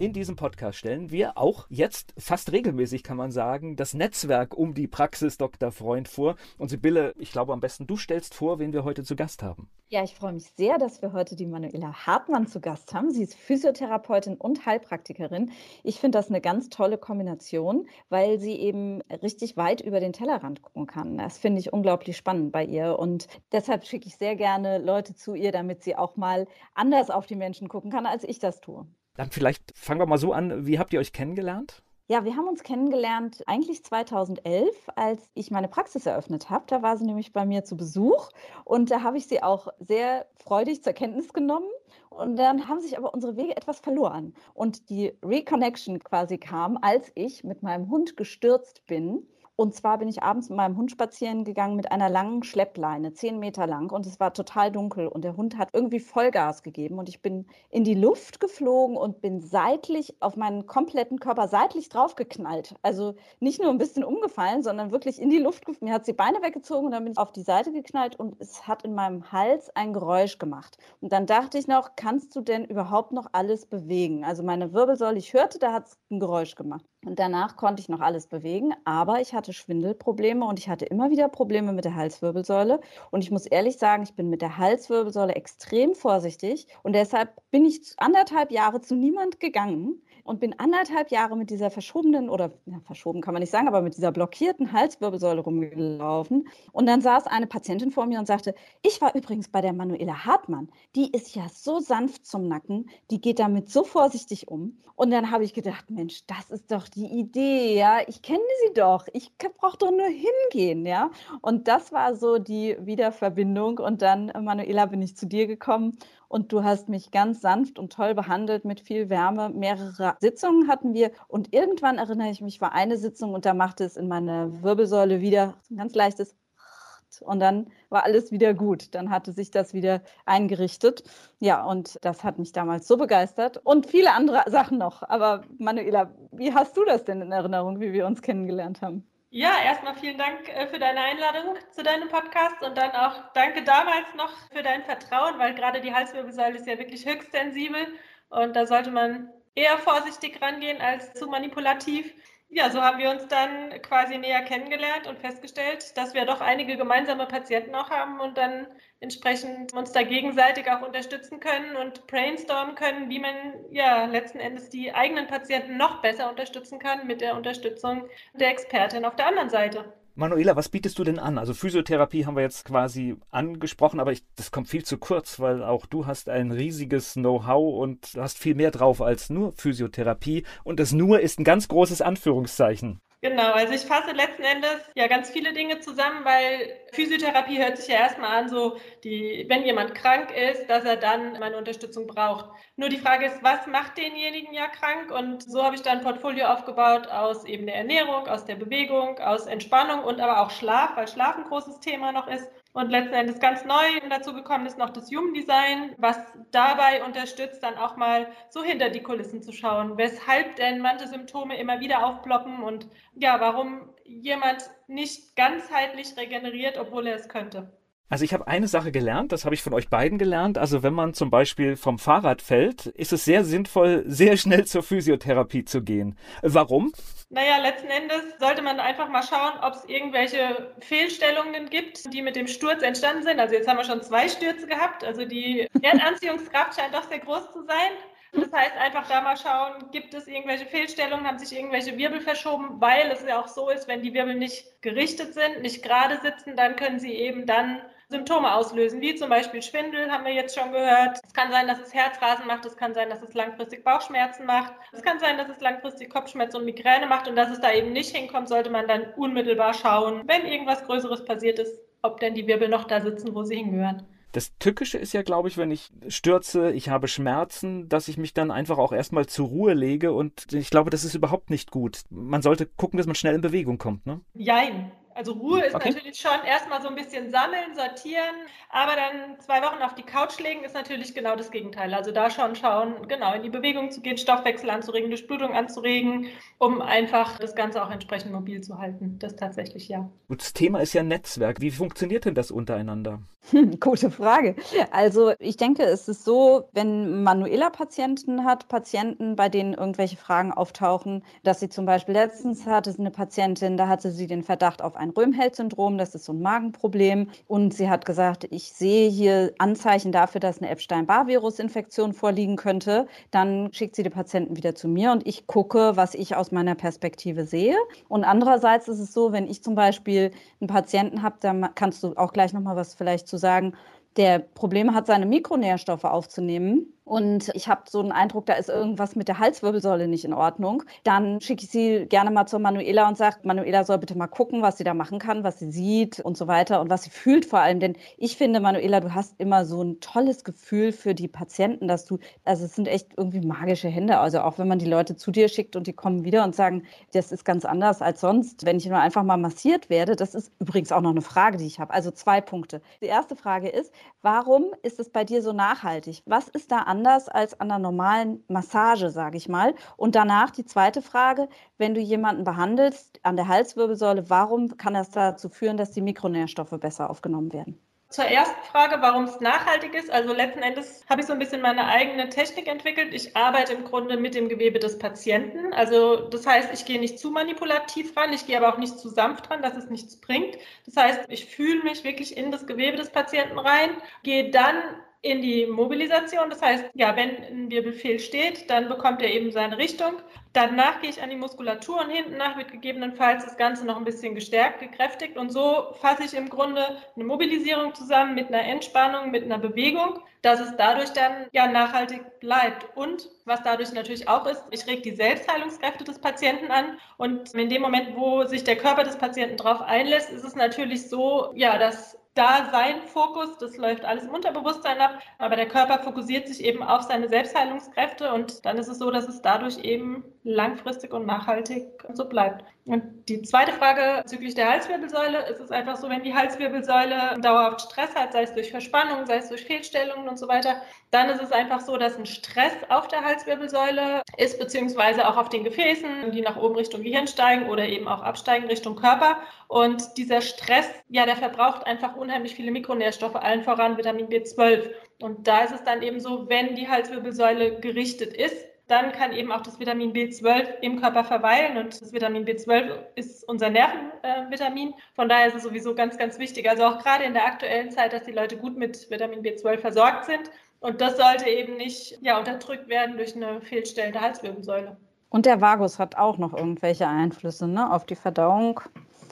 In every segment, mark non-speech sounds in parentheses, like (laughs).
In diesem Podcast stellen wir auch jetzt fast regelmäßig, kann man sagen, das Netzwerk um die Praxis Dr. Freund vor. Und Sibylle, ich glaube am besten, du stellst vor, wen wir heute zu Gast haben. Ja, ich freue mich sehr, dass wir heute die Manuela Hartmann zu Gast haben. Sie ist Physiotherapeutin und Heilpraktikerin. Ich finde das eine ganz tolle Kombination, weil sie eben richtig weit über den Tellerrand gucken kann. Das finde ich unglaublich spannend bei ihr. Und deshalb schicke ich sehr gerne Leute zu ihr, damit sie auch mal anders auf die Menschen gucken kann, als ich das tue. Dann vielleicht fangen wir mal so an. Wie habt ihr euch kennengelernt? Ja, wir haben uns kennengelernt eigentlich 2011, als ich meine Praxis eröffnet habe. Da war sie nämlich bei mir zu Besuch und da habe ich sie auch sehr freudig zur Kenntnis genommen. Und dann haben sich aber unsere Wege etwas verloren. Und die Reconnection quasi kam, als ich mit meinem Hund gestürzt bin und zwar bin ich abends mit meinem Hund spazieren gegangen mit einer langen Schleppleine, zehn Meter lang. Und es war total dunkel. Und der Hund hat irgendwie Vollgas gegeben. Und ich bin in die Luft geflogen und bin seitlich auf meinen kompletten Körper seitlich draufgeknallt. Also nicht nur ein bisschen umgefallen, sondern wirklich in die Luft. Mir hat sie Beine weggezogen und dann bin ich auf die Seite geknallt. Und es hat in meinem Hals ein Geräusch gemacht. Und dann dachte ich noch, kannst du denn überhaupt noch alles bewegen? Also meine Wirbelsäule, ich hörte, da hat es ein Geräusch gemacht. Und danach konnte ich noch alles bewegen, aber ich hatte Schwindelprobleme und ich hatte immer wieder Probleme mit der Halswirbelsäule. Und ich muss ehrlich sagen, ich bin mit der Halswirbelsäule extrem vorsichtig und deshalb bin ich anderthalb Jahre zu niemand gegangen, und bin anderthalb Jahre mit dieser verschobenen oder ja, verschoben kann man nicht sagen, aber mit dieser blockierten Halswirbelsäule rumgelaufen. Und dann saß eine Patientin vor mir und sagte, ich war übrigens bei der Manuela Hartmann. Die ist ja so sanft zum Nacken, die geht damit so vorsichtig um. Und dann habe ich gedacht, Mensch, das ist doch die Idee, ja. Ich kenne sie doch. Ich brauche doch nur hingehen, ja. Und das war so die Wiederverbindung. Und dann, Manuela, bin ich zu dir gekommen und du hast mich ganz sanft und toll behandelt mit viel Wärme. Mehrere Sitzungen hatten wir und irgendwann erinnere ich mich, war eine Sitzung und da machte es in meine Wirbelsäule wieder ein ganz leichtes (laughs) und dann war alles wieder gut. Dann hatte sich das wieder eingerichtet. Ja, und das hat mich damals so begeistert und viele andere Sachen noch. Aber Manuela, wie hast du das denn in Erinnerung, wie wir uns kennengelernt haben? Ja, erstmal vielen Dank äh, für deine Einladung zu deinem Podcast und dann auch danke damals noch für dein Vertrauen, weil gerade die Halswirbelsäule ist ja wirklich höchst sensibel und da sollte man eher vorsichtig rangehen als zu manipulativ. Ja, so haben wir uns dann quasi näher kennengelernt und festgestellt, dass wir doch einige gemeinsame Patienten auch haben und dann entsprechend uns da gegenseitig auch unterstützen können und brainstormen können, wie man ja letzten Endes die eigenen Patienten noch besser unterstützen kann mit der Unterstützung der Expertin auf der anderen Seite. Manuela, was bietest du denn an? Also Physiotherapie haben wir jetzt quasi angesprochen, aber ich, das kommt viel zu kurz, weil auch du hast ein riesiges Know-how und hast viel mehr drauf als nur Physiotherapie. Und das nur ist ein ganz großes Anführungszeichen. Genau, also ich fasse letzten Endes ja ganz viele Dinge zusammen, weil Physiotherapie hört sich ja erstmal an, so die, wenn jemand krank ist, dass er dann meine Unterstützung braucht. Nur die Frage ist, was macht denjenigen ja krank? Und so habe ich dann ein Portfolio aufgebaut aus eben der Ernährung, aus der Bewegung, aus Entspannung und aber auch Schlaf, weil Schlaf ein großes Thema noch ist. Und letzten Endes ganz neu dazu gekommen ist noch das Human Design, was dabei unterstützt, dann auch mal so hinter die Kulissen zu schauen, weshalb denn manche Symptome immer wieder aufploppen und ja, warum jemand nicht ganzheitlich regeneriert, obwohl er es könnte. Also ich habe eine Sache gelernt, das habe ich von euch beiden gelernt. Also wenn man zum Beispiel vom Fahrrad fällt, ist es sehr sinnvoll, sehr schnell zur Physiotherapie zu gehen. Warum? Naja, letzten Endes sollte man einfach mal schauen, ob es irgendwelche Fehlstellungen gibt, die mit dem Sturz entstanden sind. Also jetzt haben wir schon zwei Stürze gehabt. Also die Erdanziehungskraft (laughs) scheint doch sehr groß zu sein. Das heißt, einfach da mal schauen, gibt es irgendwelche Fehlstellungen, haben sich irgendwelche Wirbel verschoben, weil es ja auch so ist, wenn die Wirbel nicht gerichtet sind, nicht gerade sitzen, dann können sie eben dann Symptome auslösen, wie zum Beispiel Schwindel, haben wir jetzt schon gehört. Es kann sein, dass es Herzrasen macht, es kann sein, dass es langfristig Bauchschmerzen macht, es kann sein, dass es langfristig Kopfschmerzen und Migräne macht und dass es da eben nicht hinkommt, sollte man dann unmittelbar schauen, wenn irgendwas Größeres passiert ist, ob denn die Wirbel noch da sitzen, wo sie hingehören. Das Tückische ist ja, glaube ich, wenn ich stürze, ich habe Schmerzen, dass ich mich dann einfach auch erstmal zur Ruhe lege und ich glaube, das ist überhaupt nicht gut. Man sollte gucken, dass man schnell in Bewegung kommt, ne? Jein. Also Ruhe ist okay. natürlich schon erstmal so ein bisschen sammeln, sortieren, aber dann zwei Wochen auf die Couch legen ist natürlich genau das Gegenteil. Also da schon schauen, genau in die Bewegung zu gehen, Stoffwechsel anzuregen, Durchblutung anzuregen, um einfach das Ganze auch entsprechend mobil zu halten. Das tatsächlich ja. Gut, das Thema ist ja Netzwerk. Wie funktioniert denn das untereinander? Hm, gute Frage. Also ich denke, es ist so, wenn Manuela Patienten hat, Patienten, bei denen irgendwelche Fragen auftauchen, dass sie zum Beispiel letztens hatte eine Patientin, da hatte sie den Verdacht auf ein Röhmheld-Syndrom, das ist so ein Magenproblem. Und sie hat gesagt, ich sehe hier Anzeichen dafür, dass eine Epstein-Barr-Virus-Infektion vorliegen könnte. Dann schickt sie die Patienten wieder zu mir und ich gucke, was ich aus meiner Perspektive sehe. Und andererseits ist es so, wenn ich zum Beispiel einen Patienten habe, dann kannst du auch gleich nochmal was vielleicht zu sagen, der Probleme hat, seine Mikronährstoffe aufzunehmen und ich habe so einen Eindruck, da ist irgendwas mit der Halswirbelsäule nicht in Ordnung, dann schicke ich sie gerne mal zur Manuela und sage, Manuela soll bitte mal gucken, was sie da machen kann, was sie sieht und so weiter und was sie fühlt vor allem. Denn ich finde, Manuela, du hast immer so ein tolles Gefühl für die Patienten, dass du, also es sind echt irgendwie magische Hände. Also auch wenn man die Leute zu dir schickt und die kommen wieder und sagen, das ist ganz anders als sonst, wenn ich nur einfach mal massiert werde. Das ist übrigens auch noch eine Frage, die ich habe. Also zwei Punkte. Die erste Frage ist, warum ist es bei dir so nachhaltig? Was ist da anders? Anders als an einer normalen Massage, sage ich mal. Und danach die zweite Frage, wenn du jemanden behandelst an der Halswirbelsäule, warum kann das dazu führen, dass die Mikronährstoffe besser aufgenommen werden? Zur ersten Frage, warum es nachhaltig ist. Also letzten Endes habe ich so ein bisschen meine eigene Technik entwickelt. Ich arbeite im Grunde mit dem Gewebe des Patienten. Also das heißt, ich gehe nicht zu manipulativ ran, ich gehe aber auch nicht zu sanft ran, dass es nichts bringt. Das heißt, ich fühle mich wirklich in das Gewebe des Patienten rein, gehe dann in die Mobilisation. Das heißt, ja, wenn ein Wirbelfehl steht, dann bekommt er eben seine Richtung. Danach gehe ich an die Muskulatur und hinten nach wird gegebenenfalls das Ganze noch ein bisschen gestärkt, gekräftigt. Und so fasse ich im Grunde eine Mobilisierung zusammen mit einer Entspannung, mit einer Bewegung, dass es dadurch dann ja nachhaltig bleibt. Und was dadurch natürlich auch ist, ich reg die Selbstheilungskräfte des Patienten an. Und in dem Moment, wo sich der Körper des Patienten darauf einlässt, ist es natürlich so, ja, dass da sein Fokus, das läuft alles im Unterbewusstsein ab, aber der Körper fokussiert sich eben auf seine Selbstheilungskräfte und dann ist es so, dass es dadurch eben langfristig und nachhaltig so bleibt. Und die zweite Frage bezüglich der Halswirbelsäule ist es einfach so, wenn die Halswirbelsäule dauerhaft Stress hat, sei es durch Verspannung, sei es durch Fehlstellungen und so weiter, dann ist es einfach so, dass ein Stress auf der Halswirbelsäule ist, beziehungsweise auch auf den Gefäßen, die nach oben Richtung Gehirn steigen oder eben auch absteigen Richtung Körper. Und dieser Stress, ja, der verbraucht einfach unheimlich viele Mikronährstoffe, allen voran Vitamin B12. Und da ist es dann eben so, wenn die Halswirbelsäule gerichtet ist, dann kann eben auch das Vitamin B12 im Körper verweilen und das Vitamin B12 ist unser Nervenvitamin. Von daher ist es sowieso ganz, ganz wichtig. Also auch gerade in der aktuellen Zeit, dass die Leute gut mit Vitamin B12 versorgt sind. Und das sollte eben nicht ja, unterdrückt werden durch eine fehlstellende Halswirbelsäule. Und der Vagus hat auch noch irgendwelche Einflüsse ne, auf die Verdauung.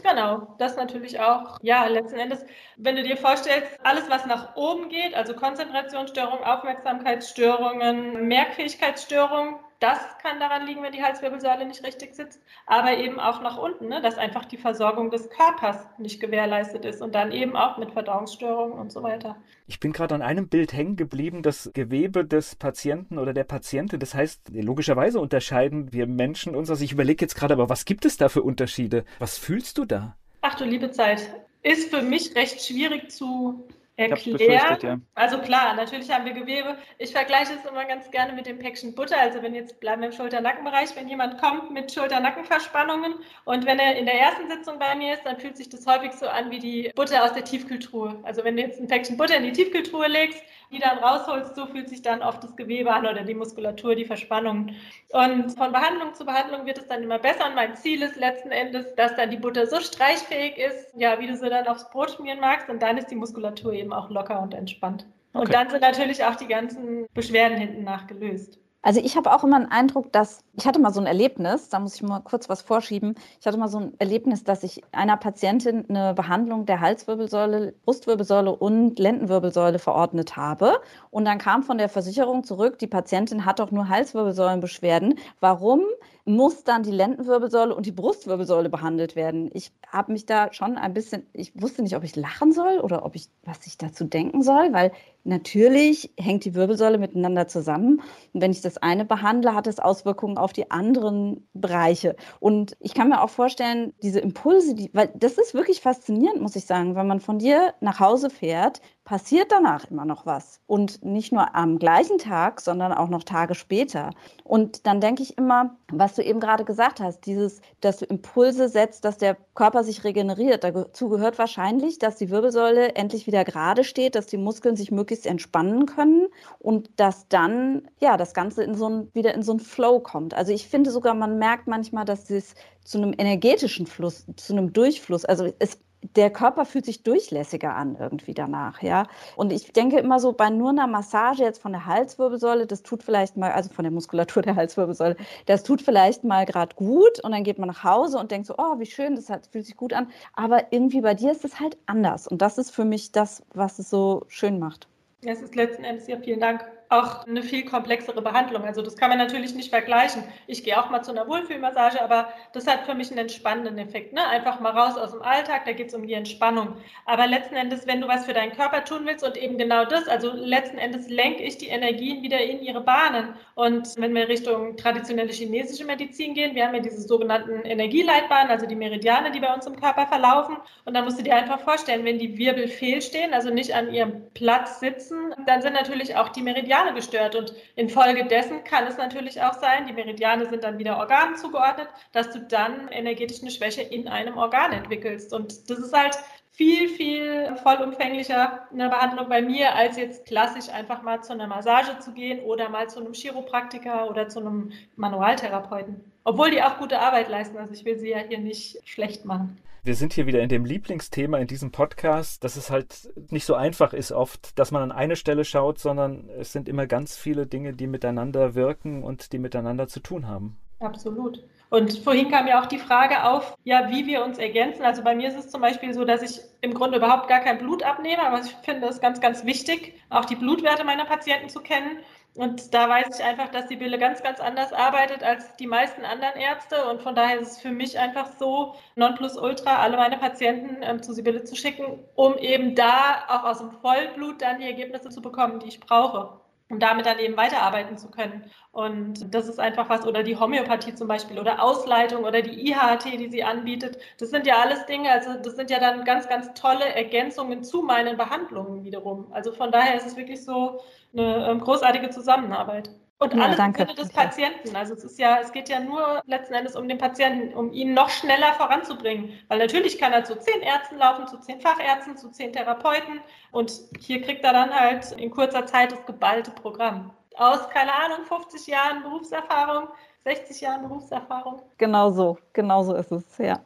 Genau, das natürlich auch. Ja, letzten Endes, wenn du dir vorstellst, alles, was nach oben geht, also Konzentrationsstörungen, Aufmerksamkeitsstörungen, Merkfähigkeitsstörungen, das kann daran liegen, wenn die Halswirbelsäule nicht richtig sitzt, aber eben auch nach unten, ne, dass einfach die Versorgung des Körpers nicht gewährleistet ist und dann eben auch mit Verdauungsstörungen und so weiter. Ich bin gerade an einem Bild hängen geblieben, das Gewebe des Patienten oder der Patientin. Das heißt, logischerweise unterscheiden wir Menschen uns. Also ich überlege jetzt gerade, aber was gibt es da für Unterschiede? Was fühlst du da? Ach du liebe Zeit, ist für mich recht schwierig zu erklären. Ja. Also klar, natürlich haben wir Gewebe. Ich vergleiche es immer ganz gerne mit dem Päckchen Butter. Also wenn jetzt bleiben wir im Schulter-Nackenbereich, wenn jemand kommt mit Schulter-Nackenverspannungen und wenn er in der ersten Sitzung bei mir ist, dann fühlt sich das häufig so an wie die Butter aus der Tiefkühltruhe. Also wenn du jetzt ein Päckchen Butter in die Tiefkühltruhe legst, die dann rausholst, so fühlt sich dann oft das Gewebe an oder die Muskulatur, die Verspannungen. Und von Behandlung zu Behandlung wird es dann immer besser. Und mein Ziel ist letzten Endes, dass dann die Butter so streichfähig ist, ja, wie du sie dann aufs Brot schmieren magst. Und dann ist die Muskulatur eben auch locker und entspannt. Okay. Und dann sind natürlich auch die ganzen Beschwerden hinten nach gelöst. Also ich habe auch immer einen Eindruck, dass ich hatte mal so ein Erlebnis, da muss ich mal kurz was vorschieben. Ich hatte mal so ein Erlebnis, dass ich einer Patientin eine Behandlung der Halswirbelsäule, Brustwirbelsäule und Lendenwirbelsäule verordnet habe. Und dann kam von der Versicherung zurück, die Patientin hat doch nur Halswirbelsäulenbeschwerden. Warum muss dann die Lendenwirbelsäule und die Brustwirbelsäule behandelt werden? Ich habe mich da schon ein bisschen, ich wusste nicht, ob ich lachen soll oder ob ich, was ich dazu denken soll, weil Natürlich hängt die Wirbelsäule miteinander zusammen. Und wenn ich das eine behandle, hat es Auswirkungen auf die anderen Bereiche. Und ich kann mir auch vorstellen, diese Impulse, die, weil das ist wirklich faszinierend, muss ich sagen, wenn man von dir nach Hause fährt, passiert danach immer noch was. Und nicht nur am gleichen Tag, sondern auch noch Tage später. Und dann denke ich immer, was du eben gerade gesagt hast, dieses, dass du Impulse setzt, dass der Körper sich regeneriert. Dazu gehört wahrscheinlich, dass die Wirbelsäule endlich wieder gerade steht, dass die Muskeln sich möglichst entspannen können und dass dann ja das Ganze in so ein, wieder in so einen Flow kommt. Also ich finde sogar, man merkt manchmal, dass es zu einem energetischen Fluss, zu einem Durchfluss, also es der Körper fühlt sich durchlässiger an irgendwie danach, ja. Und ich denke immer so bei nur einer Massage jetzt von der Halswirbelsäule, das tut vielleicht mal, also von der Muskulatur der Halswirbelsäule, das tut vielleicht mal gerade gut und dann geht man nach Hause und denkt so, oh, wie schön, das hat, fühlt sich gut an. Aber irgendwie bei dir ist es halt anders und das ist für mich das, was es so schön macht. Es ist letzten Endes ja vielen Dank auch eine viel komplexere Behandlung. Also das kann man natürlich nicht vergleichen. Ich gehe auch mal zu einer Wohlfühlmassage, aber das hat für mich einen entspannenden Effekt. Ne? Einfach mal raus aus dem Alltag, da geht es um die Entspannung. Aber letzten Endes, wenn du was für deinen Körper tun willst und eben genau das, also letzten Endes lenke ich die Energien wieder in ihre Bahnen. Und wenn wir Richtung traditionelle chinesische Medizin gehen, wir haben ja diese sogenannten Energieleitbahnen, also die Meridiane, die bei uns im Körper verlaufen. Und dann musst du dir einfach vorstellen, wenn die Wirbel fehlstehen, also nicht an ihrem Platz sitzen, dann sind natürlich auch die Meridiane Meridiane gestört. Und infolgedessen kann es natürlich auch sein, die Meridiane sind dann wieder Organen zugeordnet, dass du dann energetisch eine Schwäche in einem Organ entwickelst. Und das ist halt viel, viel vollumfänglicher eine Behandlung bei mir, als jetzt klassisch einfach mal zu einer Massage zu gehen oder mal zu einem Chiropraktiker oder zu einem Manualtherapeuten. Obwohl die auch gute Arbeit leisten. Also ich will sie ja hier nicht schlecht machen wir sind hier wieder in dem Lieblingsthema in diesem Podcast, dass es halt nicht so einfach ist oft, dass man an eine Stelle schaut, sondern es sind immer ganz viele Dinge, die miteinander wirken und die miteinander zu tun haben. Absolut. Und vorhin kam ja auch die Frage auf, ja, wie wir uns ergänzen. Also bei mir ist es zum Beispiel so, dass ich im Grunde überhaupt gar kein Blut abnehme, aber ich finde es ganz, ganz wichtig, auch die Blutwerte meiner Patienten zu kennen. Und da weiß ich einfach, dass die Bille ganz, ganz anders arbeitet als die meisten anderen Ärzte. Und von daher ist es für mich einfach so, nonplusultra, alle meine Patienten ähm, zu Sibylle zu schicken, um eben da auch aus dem Vollblut dann die Ergebnisse zu bekommen, die ich brauche um damit dann eben weiterarbeiten zu können. Und das ist einfach was, oder die Homöopathie zum Beispiel, oder Ausleitung oder die IHT, die sie anbietet. Das sind ja alles Dinge, also das sind ja dann ganz, ganz tolle Ergänzungen zu meinen Behandlungen wiederum. Also von daher ist es wirklich so eine ähm, großartige Zusammenarbeit. Und ja, alles danke. im Sinne des Patienten. Also es ist ja, es geht ja nur letzten Endes um den Patienten, um ihn noch schneller voranzubringen. Weil natürlich kann er zu zehn Ärzten laufen, zu zehn Fachärzten, zu zehn Therapeuten. Und hier kriegt er dann halt in kurzer Zeit das geballte Programm. Aus, keine Ahnung, 50 Jahren Berufserfahrung, 60 Jahren Berufserfahrung. Genau so, genau so ist es, ja.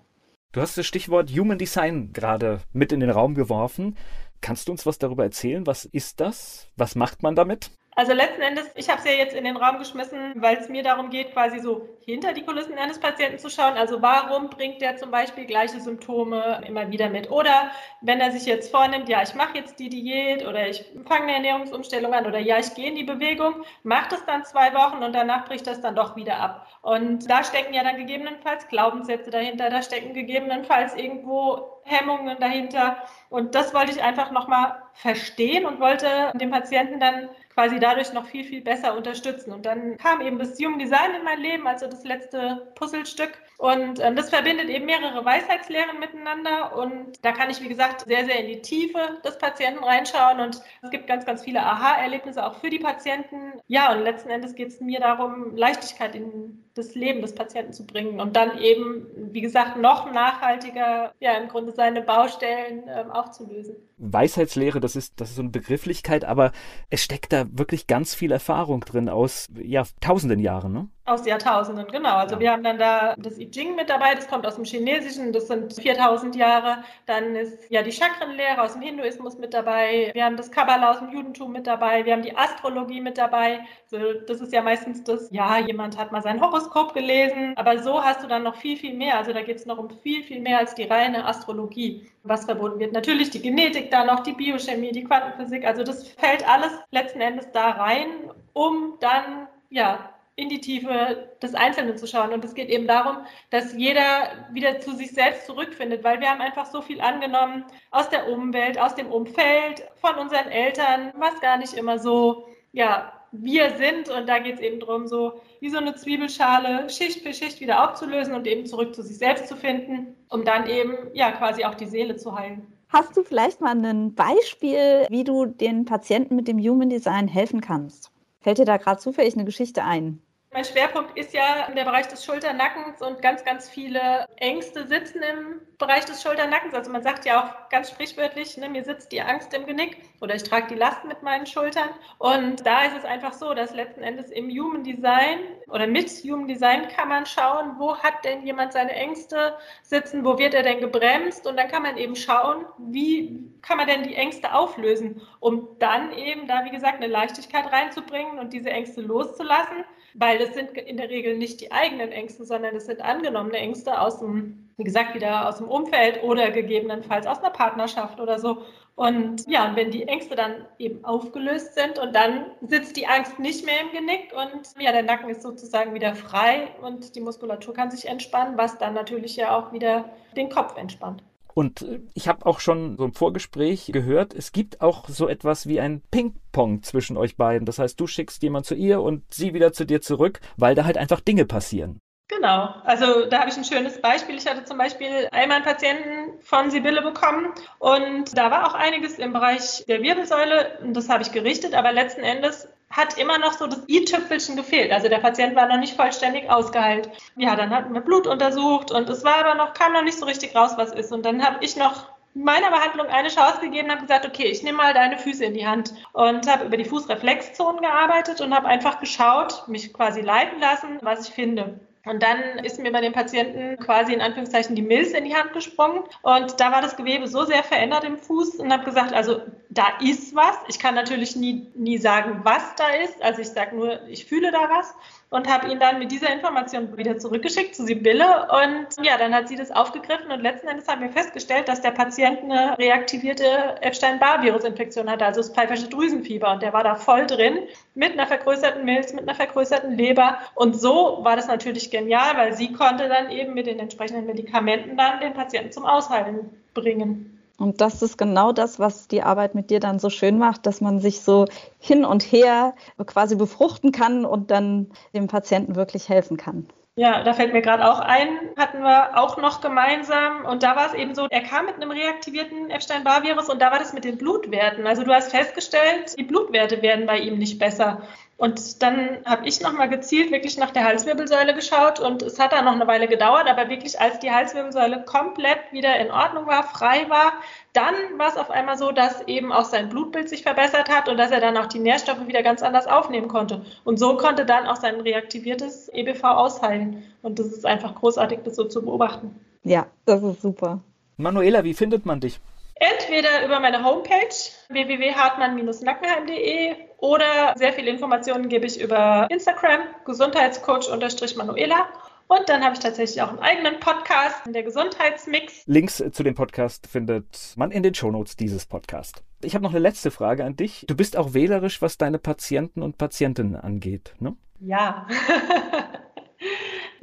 Du hast das Stichwort Human Design gerade mit in den Raum geworfen. Kannst du uns was darüber erzählen? Was ist das? Was macht man damit? Also letzten Endes, ich habe es ja jetzt in den Raum geschmissen, weil es mir darum geht, quasi so hinter die Kulissen eines Patienten zu schauen. Also warum bringt der zum Beispiel gleiche Symptome immer wieder mit? Oder wenn er sich jetzt vornimmt, ja, ich mache jetzt die Diät oder ich fange eine Ernährungsumstellung an oder ja, ich gehe in die Bewegung, macht es dann zwei Wochen und danach bricht das dann doch wieder ab. Und da stecken ja dann gegebenenfalls Glaubenssätze dahinter, da stecken gegebenenfalls irgendwo Hemmungen dahinter. Und das wollte ich einfach nochmal verstehen und wollte dem Patienten dann quasi dadurch noch viel, viel besser unterstützen. Und dann kam eben das Human Design in mein Leben, also das letzte Puzzlestück. Und ähm, das verbindet eben mehrere Weisheitslehren miteinander. Und da kann ich, wie gesagt, sehr, sehr in die Tiefe des Patienten reinschauen. Und es gibt ganz, ganz viele Aha-Erlebnisse auch für die Patienten. Ja, und letzten Endes geht es mir darum, Leichtigkeit in das Leben des Patienten zu bringen und dann eben, wie gesagt, noch nachhaltiger, ja, im Grunde seine Baustellen ähm, aufzulösen. Weisheitslehre, das ist, das ist so eine Begrifflichkeit, aber es steckt da wirklich ganz viel Erfahrung drin aus, ja, tausenden Jahren, ne? Aus Jahrtausenden, genau. Also ja. wir haben dann da das I Ching mit dabei, das kommt aus dem Chinesischen, das sind 4000 Jahre. Dann ist ja die Chakrenlehre aus dem Hinduismus mit dabei. Wir haben das Kabbalah aus dem Judentum mit dabei. Wir haben die Astrologie mit dabei. Also das ist ja meistens das, ja, jemand hat mal sein Horoskop gelesen, aber so hast du dann noch viel, viel mehr. Also da geht es noch um viel, viel mehr als die reine Astrologie, was verbunden wird. Natürlich die Genetik da noch, die Biochemie, die Quantenphysik. Also das fällt alles letzten Endes da rein, um dann ja in die Tiefe des Einzelnen zu schauen. Und es geht eben darum, dass jeder wieder zu sich selbst zurückfindet, weil wir haben einfach so viel angenommen aus der Umwelt, aus dem Umfeld, von unseren Eltern, was gar nicht immer so, ja, wir sind. Und da geht es eben darum, so wie so eine Zwiebelschale Schicht für Schicht wieder aufzulösen und eben zurück zu sich selbst zu finden, um dann eben, ja, quasi auch die Seele zu heilen. Hast du vielleicht mal ein Beispiel, wie du den Patienten mit dem Human Design helfen kannst? Fällt dir da gerade zufällig eine Geschichte ein? Mein Schwerpunkt ist ja der Bereich des Schulternackens und ganz, ganz viele Ängste sitzen im Bereich des Schulternackens. Also man sagt ja auch ganz sprichwörtlich, ne, mir sitzt die Angst im Genick oder ich trage die Last mit meinen Schultern. Und da ist es einfach so, dass letzten Endes im Human Design oder mit Human Design kann man schauen, wo hat denn jemand seine Ängste sitzen, wo wird er denn gebremst und dann kann man eben schauen, wie kann man denn die Ängste auflösen, um dann eben da, wie gesagt, eine Leichtigkeit reinzubringen und diese Ängste loszulassen weil das sind in der Regel nicht die eigenen Ängste, sondern das sind angenommene Ängste aus dem, wie gesagt, wieder aus dem Umfeld oder gegebenenfalls aus einer Partnerschaft oder so. Und ja, wenn die Ängste dann eben aufgelöst sind und dann sitzt die Angst nicht mehr im Genick und ja, der Nacken ist sozusagen wieder frei und die Muskulatur kann sich entspannen, was dann natürlich ja auch wieder den Kopf entspannt. Und äh, ich habe auch schon so im Vorgespräch gehört, es gibt auch so etwas wie ein Ping-Pong zwischen euch beiden. Das heißt, du schickst jemand zu ihr und sie wieder zu dir zurück, weil da halt einfach Dinge passieren. Genau, also da habe ich ein schönes Beispiel. Ich hatte zum Beispiel einmal einen Patienten von Sibylle bekommen und da war auch einiges im Bereich der Wirbelsäule und das habe ich gerichtet, aber letzten Endes hat immer noch so das i-Tüpfelchen gefehlt. Also der Patient war noch nicht vollständig ausgeheilt. Ja, dann hatten wir Blut untersucht und es war aber noch, kam noch nicht so richtig raus, was ist. Und dann habe ich noch meiner Behandlung eine Chance gegeben und habe gesagt, okay, ich nehme mal deine Füße in die Hand und habe über die Fußreflexzonen gearbeitet und habe einfach geschaut, mich quasi leiten lassen, was ich finde. Und dann ist mir bei den Patienten quasi in Anführungszeichen die Milz in die Hand gesprungen. Und da war das Gewebe so sehr verändert im Fuß und habe gesagt, also da ist was. Ich kann natürlich nie, nie sagen, was da ist. Also ich sage nur, ich fühle da was und habe ihn dann mit dieser Information wieder zurückgeschickt zu Sibylle. Und ja, dann hat sie das aufgegriffen und letzten Endes haben wir festgestellt, dass der Patient eine reaktivierte Epstein-Barr-Virusinfektion hatte, also das pfeifersche Drüsenfieber. Und der war da voll drin mit einer vergrößerten Milz, mit einer vergrößerten Leber. Und so war das natürlich genial, weil sie konnte dann eben mit den entsprechenden Medikamenten dann den Patienten zum Ausheilen bringen. Und das ist genau das, was die Arbeit mit dir dann so schön macht, dass man sich so hin und her quasi befruchten kann und dann dem Patienten wirklich helfen kann. Ja, da fällt mir gerade auch ein, hatten wir auch noch gemeinsam. Und da war es eben so, er kam mit einem reaktivierten Epstein-Barr-Virus und da war das mit den Blutwerten. Also du hast festgestellt, die Blutwerte werden bei ihm nicht besser. Und dann habe ich nochmal gezielt wirklich nach der Halswirbelsäule geschaut und es hat dann noch eine Weile gedauert, aber wirklich als die Halswirbelsäule komplett wieder in Ordnung war, frei war, dann war es auf einmal so, dass eben auch sein Blutbild sich verbessert hat und dass er dann auch die Nährstoffe wieder ganz anders aufnehmen konnte. Und so konnte dann auch sein reaktiviertes EBV ausheilen. Und das ist einfach großartig, das so zu beobachten. Ja, das ist super. Manuela, wie findet man dich? Entweder über meine Homepage www.hartmann-nackenheim.de oder sehr viele Informationen gebe ich über Instagram, Gesundheitscoach-Manuela. Und dann habe ich tatsächlich auch einen eigenen Podcast, der Gesundheitsmix. Links zu dem Podcast findet man in den Shownotes dieses Podcasts. Ich habe noch eine letzte Frage an dich. Du bist auch wählerisch, was deine Patienten und Patientinnen angeht, ne? Ja. (laughs)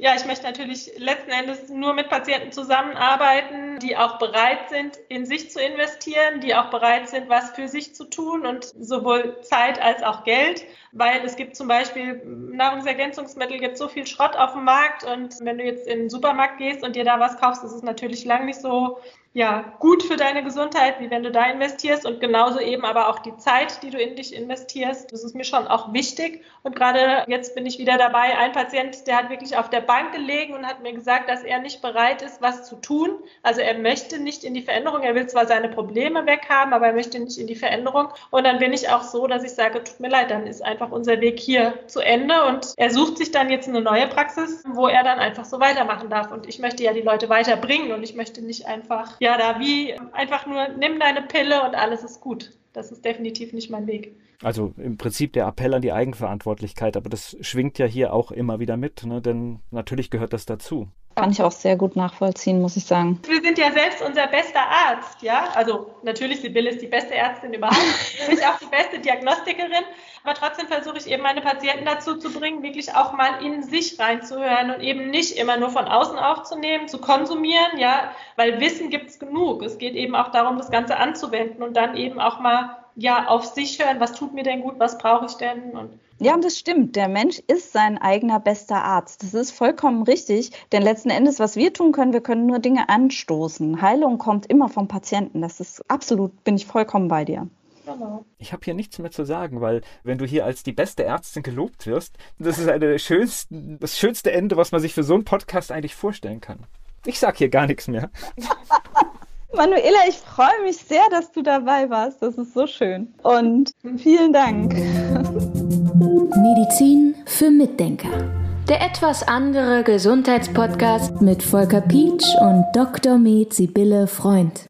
Ja, ich möchte natürlich letzten Endes nur mit Patienten zusammenarbeiten, die auch bereit sind, in sich zu investieren, die auch bereit sind, was für sich zu tun und sowohl Zeit als auch Geld, weil es gibt zum Beispiel Nahrungsergänzungsmittel, gibt so viel Schrott auf dem Markt und wenn du jetzt in den Supermarkt gehst und dir da was kaufst, ist es natürlich lang nicht so ja, gut für deine Gesundheit, wie wenn du da investierst und genauso eben aber auch die Zeit, die du in dich investierst. Das ist mir schon auch wichtig. Und gerade jetzt bin ich wieder dabei. Ein Patient, der hat wirklich auf der Bank gelegen und hat mir gesagt, dass er nicht bereit ist, was zu tun. Also er möchte nicht in die Veränderung. Er will zwar seine Probleme weghaben, aber er möchte nicht in die Veränderung. Und dann bin ich auch so, dass ich sage, tut mir leid, dann ist einfach unser Weg hier zu Ende. Und er sucht sich dann jetzt eine neue Praxis, wo er dann einfach so weitermachen darf. Und ich möchte ja die Leute weiterbringen und ich möchte nicht einfach ja, da wie einfach nur nimm deine Pille und alles ist gut. Das ist definitiv nicht mein Weg. Also im Prinzip der Appell an die Eigenverantwortlichkeit, aber das schwingt ja hier auch immer wieder mit, ne? denn natürlich gehört das dazu. Kann ich auch sehr gut nachvollziehen, muss ich sagen. Wir sind ja selbst unser bester Arzt, ja. Also natürlich, Sibylle ist die beste Ärztin überhaupt, (laughs) ich auch die beste Diagnostikerin. Aber trotzdem versuche ich eben meine Patienten dazu zu bringen, wirklich auch mal in sich reinzuhören und eben nicht immer nur von außen aufzunehmen, zu konsumieren, ja, weil Wissen gibt es genug. Es geht eben auch darum, das Ganze anzuwenden und dann eben auch mal ja auf sich hören, was tut mir denn gut, was brauche ich denn und ja, und das stimmt. Der Mensch ist sein eigener bester Arzt. Das ist vollkommen richtig. Denn letzten Endes, was wir tun können, wir können nur Dinge anstoßen. Heilung kommt immer vom Patienten. Das ist absolut, bin ich vollkommen bei dir. Genau. Ich habe hier nichts mehr zu sagen, weil wenn du hier als die beste Ärztin gelobt wirst, das ist eine schönsten, das schönste Ende, was man sich für so einen Podcast eigentlich vorstellen kann. Ich sag hier gar nichts mehr. (laughs) Manuela, ich freue mich sehr, dass du dabei warst. Das ist so schön. Und vielen Dank. (laughs) Medizin für Mitdenker. Der etwas andere Gesundheitspodcast mit Volker Pietsch und Dr. Med Sibylle Freund.